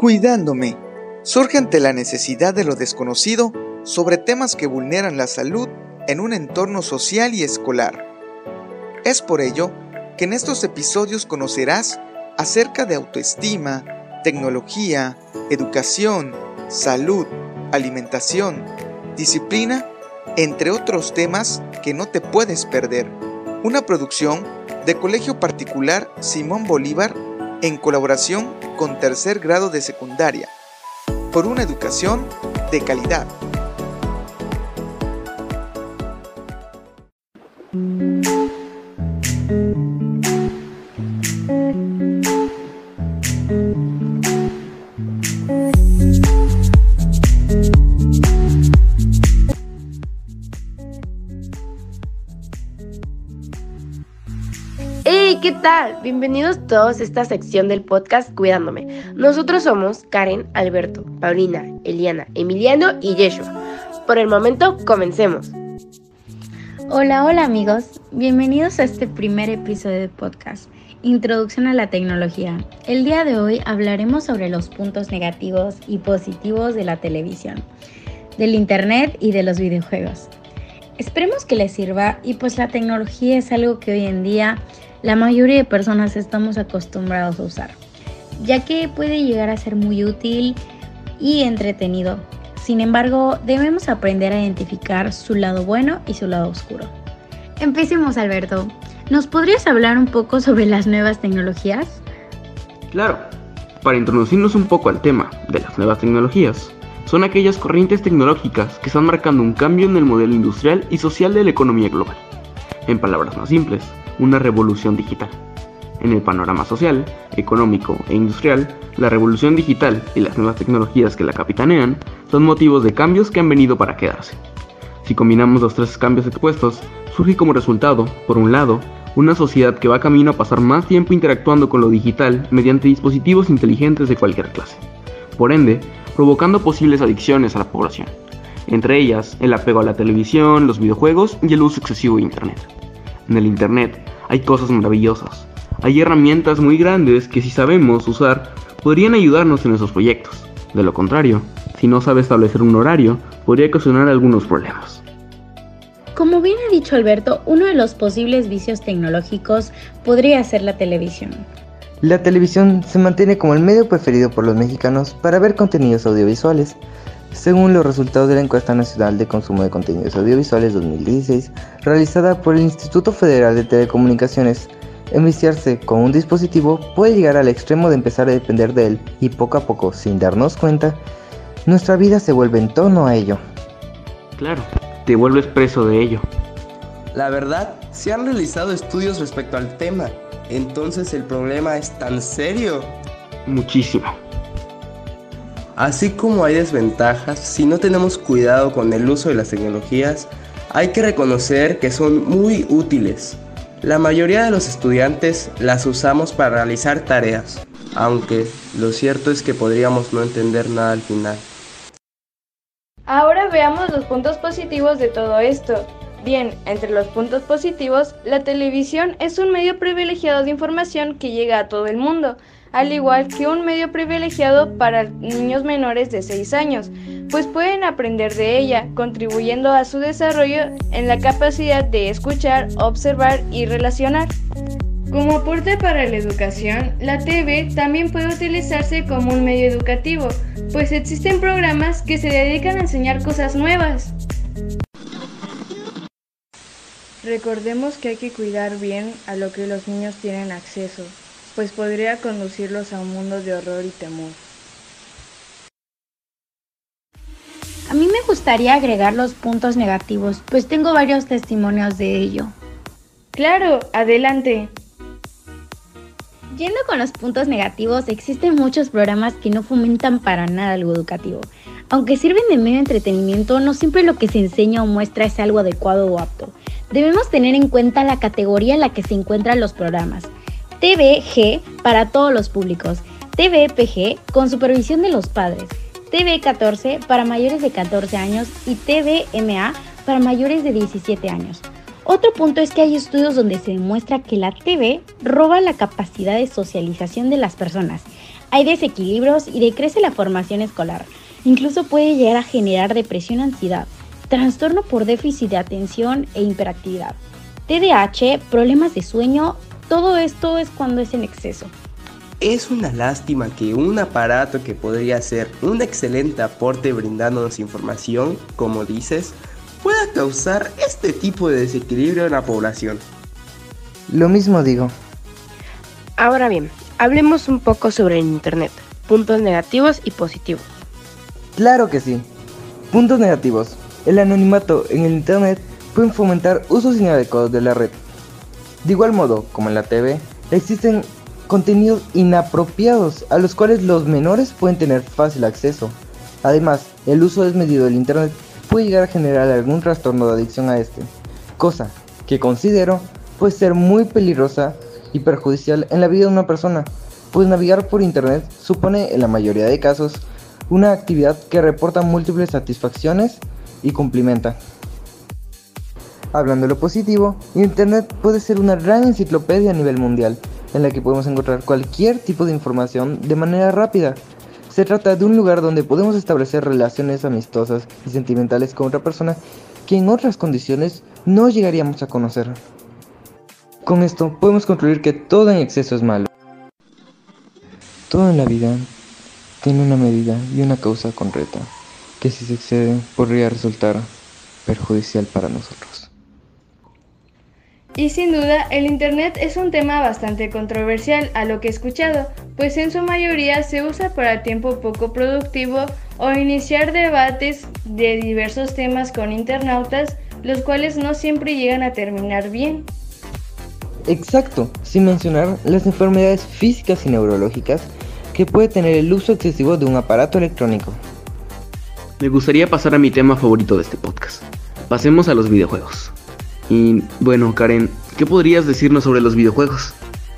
Cuidándome surge ante la necesidad de lo desconocido sobre temas que vulneran la salud en un entorno social y escolar. Es por ello que en estos episodios conocerás acerca de autoestima, tecnología, educación, salud, alimentación, disciplina, entre otros temas que no te puedes perder. Una producción de Colegio Particular Simón Bolívar en colaboración con tercer grado de secundaria, por una educación de calidad. ¿Qué tal? Bienvenidos todos a esta sección del podcast Cuidándome. Nosotros somos Karen, Alberto, Paulina, Eliana, Emiliano y Yeshua. Por el momento, comencemos. Hola, hola amigos. Bienvenidos a este primer episodio de podcast, Introducción a la Tecnología. El día de hoy hablaremos sobre los puntos negativos y positivos de la televisión, del Internet y de los videojuegos. Esperemos que les sirva y pues la tecnología es algo que hoy en día la mayoría de personas estamos acostumbrados a usar, ya que puede llegar a ser muy útil y entretenido. Sin embargo, debemos aprender a identificar su lado bueno y su lado oscuro. Empecemos, Alberto. ¿Nos podrías hablar un poco sobre las nuevas tecnologías? Claro. Para introducirnos un poco al tema de las nuevas tecnologías, son aquellas corrientes tecnológicas que están marcando un cambio en el modelo industrial y social de la economía global. En palabras más simples, una revolución digital. En el panorama social, económico e industrial, la revolución digital y las nuevas tecnologías que la capitanean son motivos de cambios que han venido para quedarse. Si combinamos los tres cambios expuestos, surge como resultado, por un lado, una sociedad que va camino a pasar más tiempo interactuando con lo digital mediante dispositivos inteligentes de cualquier clase. Por ende, provocando posibles adicciones a la población, entre ellas el apego a la televisión, los videojuegos y el uso excesivo de Internet. En el Internet hay cosas maravillosas. Hay herramientas muy grandes que si sabemos usar podrían ayudarnos en esos proyectos. De lo contrario, si no sabe establecer un horario, podría ocasionar algunos problemas. Como bien ha dicho Alberto, uno de los posibles vicios tecnológicos podría ser la televisión. La televisión se mantiene como el medio preferido por los mexicanos para ver contenidos audiovisuales. Según los resultados de la encuesta nacional de consumo de contenidos audiovisuales 2016, realizada por el Instituto Federal de Telecomunicaciones, enviciarse con un dispositivo puede llegar al extremo de empezar a depender de él y poco a poco, sin darnos cuenta, nuestra vida se vuelve en torno a ello. Claro, te vuelves preso de ello. La verdad, se han realizado estudios respecto al tema, entonces el problema es tan serio. Muchísimo. Así como hay desventajas, si no tenemos cuidado con el uso de las tecnologías, hay que reconocer que son muy útiles. La mayoría de los estudiantes las usamos para realizar tareas, aunque lo cierto es que podríamos no entender nada al final. Ahora veamos los puntos positivos de todo esto. Bien, entre los puntos positivos, la televisión es un medio privilegiado de información que llega a todo el mundo al igual que un medio privilegiado para niños menores de 6 años, pues pueden aprender de ella, contribuyendo a su desarrollo en la capacidad de escuchar, observar y relacionar. Como aporte para la educación, la TV también puede utilizarse como un medio educativo, pues existen programas que se dedican a enseñar cosas nuevas. Recordemos que hay que cuidar bien a lo que los niños tienen acceso, pues podría conducirlos a un mundo de horror y temor. A mí me gustaría agregar los puntos negativos, pues tengo varios testimonios de ello. Claro, adelante. Yendo con los puntos negativos, existen muchos programas que no fomentan para nada algo educativo. Aunque sirven de medio entretenimiento, no siempre lo que se enseña o muestra es algo adecuado o apto. Debemos tener en cuenta la categoría en la que se encuentran los programas. TVG para todos los públicos, TVPG con supervisión de los padres, TV14 para mayores de 14 años y TVMA para mayores de 17 años. Otro punto es que hay estudios donde se demuestra que la TV roba la capacidad de socialización de las personas. Hay desequilibrios y decrece la formación escolar. Incluso puede llegar a generar depresión, ansiedad, trastorno por déficit de atención e hiperactividad. TDAH, problemas de sueño, todo esto es cuando es en exceso. Es una lástima que un aparato que podría ser un excelente aporte brindándonos información, como dices, pueda causar este tipo de desequilibrio en la población. Lo mismo digo. Ahora bien, hablemos un poco sobre el Internet, puntos negativos y positivos. Claro que sí. Puntos negativos. El anonimato en el Internet puede fomentar usos inadecuados de la red. De igual modo, como en la TV, existen contenidos inapropiados a los cuales los menores pueden tener fácil acceso. Además, el uso desmedido del Internet puede llegar a generar algún trastorno de adicción a este, cosa que considero puede ser muy peligrosa y perjudicial en la vida de una persona, pues navegar por Internet supone en la mayoría de casos una actividad que reporta múltiples satisfacciones y cumplimenta. Hablando de lo positivo, Internet puede ser una gran enciclopedia a nivel mundial, en la que podemos encontrar cualquier tipo de información de manera rápida. Se trata de un lugar donde podemos establecer relaciones amistosas y sentimentales con otra persona que en otras condiciones no llegaríamos a conocer. Con esto podemos concluir que todo en exceso es malo. Todo en la vida tiene una medida y una causa concreta, que si se podría resultar perjudicial para nosotros. Y sin duda, el Internet es un tema bastante controversial a lo que he escuchado, pues en su mayoría se usa para tiempo poco productivo o iniciar debates de diversos temas con internautas, los cuales no siempre llegan a terminar bien. Exacto, sin mencionar las enfermedades físicas y neurológicas que puede tener el uso excesivo de un aparato electrónico. Me gustaría pasar a mi tema favorito de este podcast. Pasemos a los videojuegos. Y bueno, Karen, ¿qué podrías decirnos sobre los videojuegos?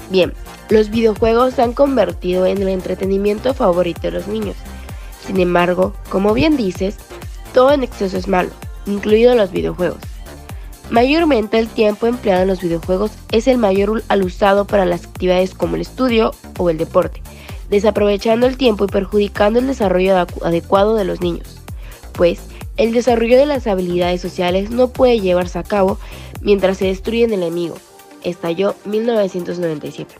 Bien, los videojuegos se han convertido en el entretenimiento favorito de los niños. Sin embargo, como bien dices, todo en exceso es malo, incluidos los videojuegos. Mayormente el tiempo empleado en los videojuegos es el mayor al usado para las actividades como el estudio o el deporte, desaprovechando el tiempo y perjudicando el desarrollo adecuado de los niños, pues el desarrollo de las habilidades sociales no puede llevarse a cabo mientras se destruye el enemigo. Estalló 1997.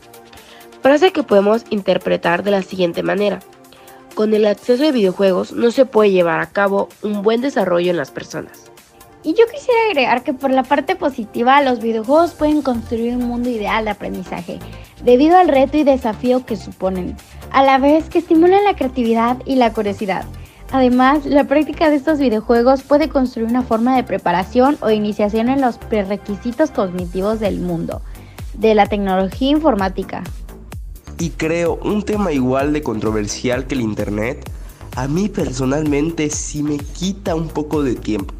Frase que podemos interpretar de la siguiente manera. Con el acceso a videojuegos no se puede llevar a cabo un buen desarrollo en las personas. Y yo quisiera agregar que por la parte positiva, los videojuegos pueden construir un mundo ideal de aprendizaje, debido al reto y desafío que suponen, a la vez que estimulan la creatividad y la curiosidad. Además, la práctica de estos videojuegos puede construir una forma de preparación o iniciación en los prerequisitos cognitivos del mundo, de la tecnología informática. Y creo un tema igual de controversial que el Internet, a mí personalmente sí me quita un poco de tiempo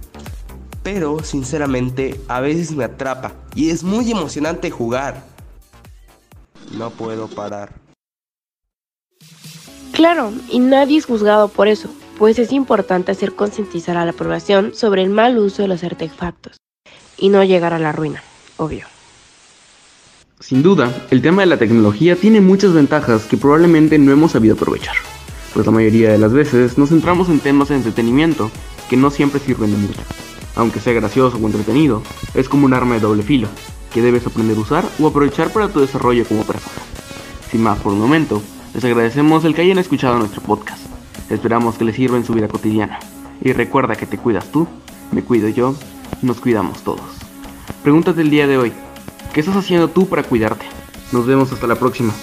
pero sinceramente a veces me atrapa y es muy emocionante jugar. No puedo parar. Claro, y nadie es juzgado por eso, pues es importante hacer concientizar a la población sobre el mal uso de los artefactos y no llegar a la ruina, obvio. Sin duda, el tema de la tecnología tiene muchas ventajas que probablemente no hemos sabido aprovechar, pues la mayoría de las veces nos centramos en temas de entretenimiento que no siempre sirven de mucho aunque sea gracioso o entretenido, es como un arma de doble filo, que debes aprender a usar o aprovechar para tu desarrollo como persona. Sin más por un momento, les agradecemos el que hayan escuchado nuestro podcast. Esperamos que les sirva en su vida cotidiana. Y recuerda que te cuidas tú, me cuido yo, nos cuidamos todos. Pregúntate el día de hoy, ¿qué estás haciendo tú para cuidarte? Nos vemos hasta la próxima.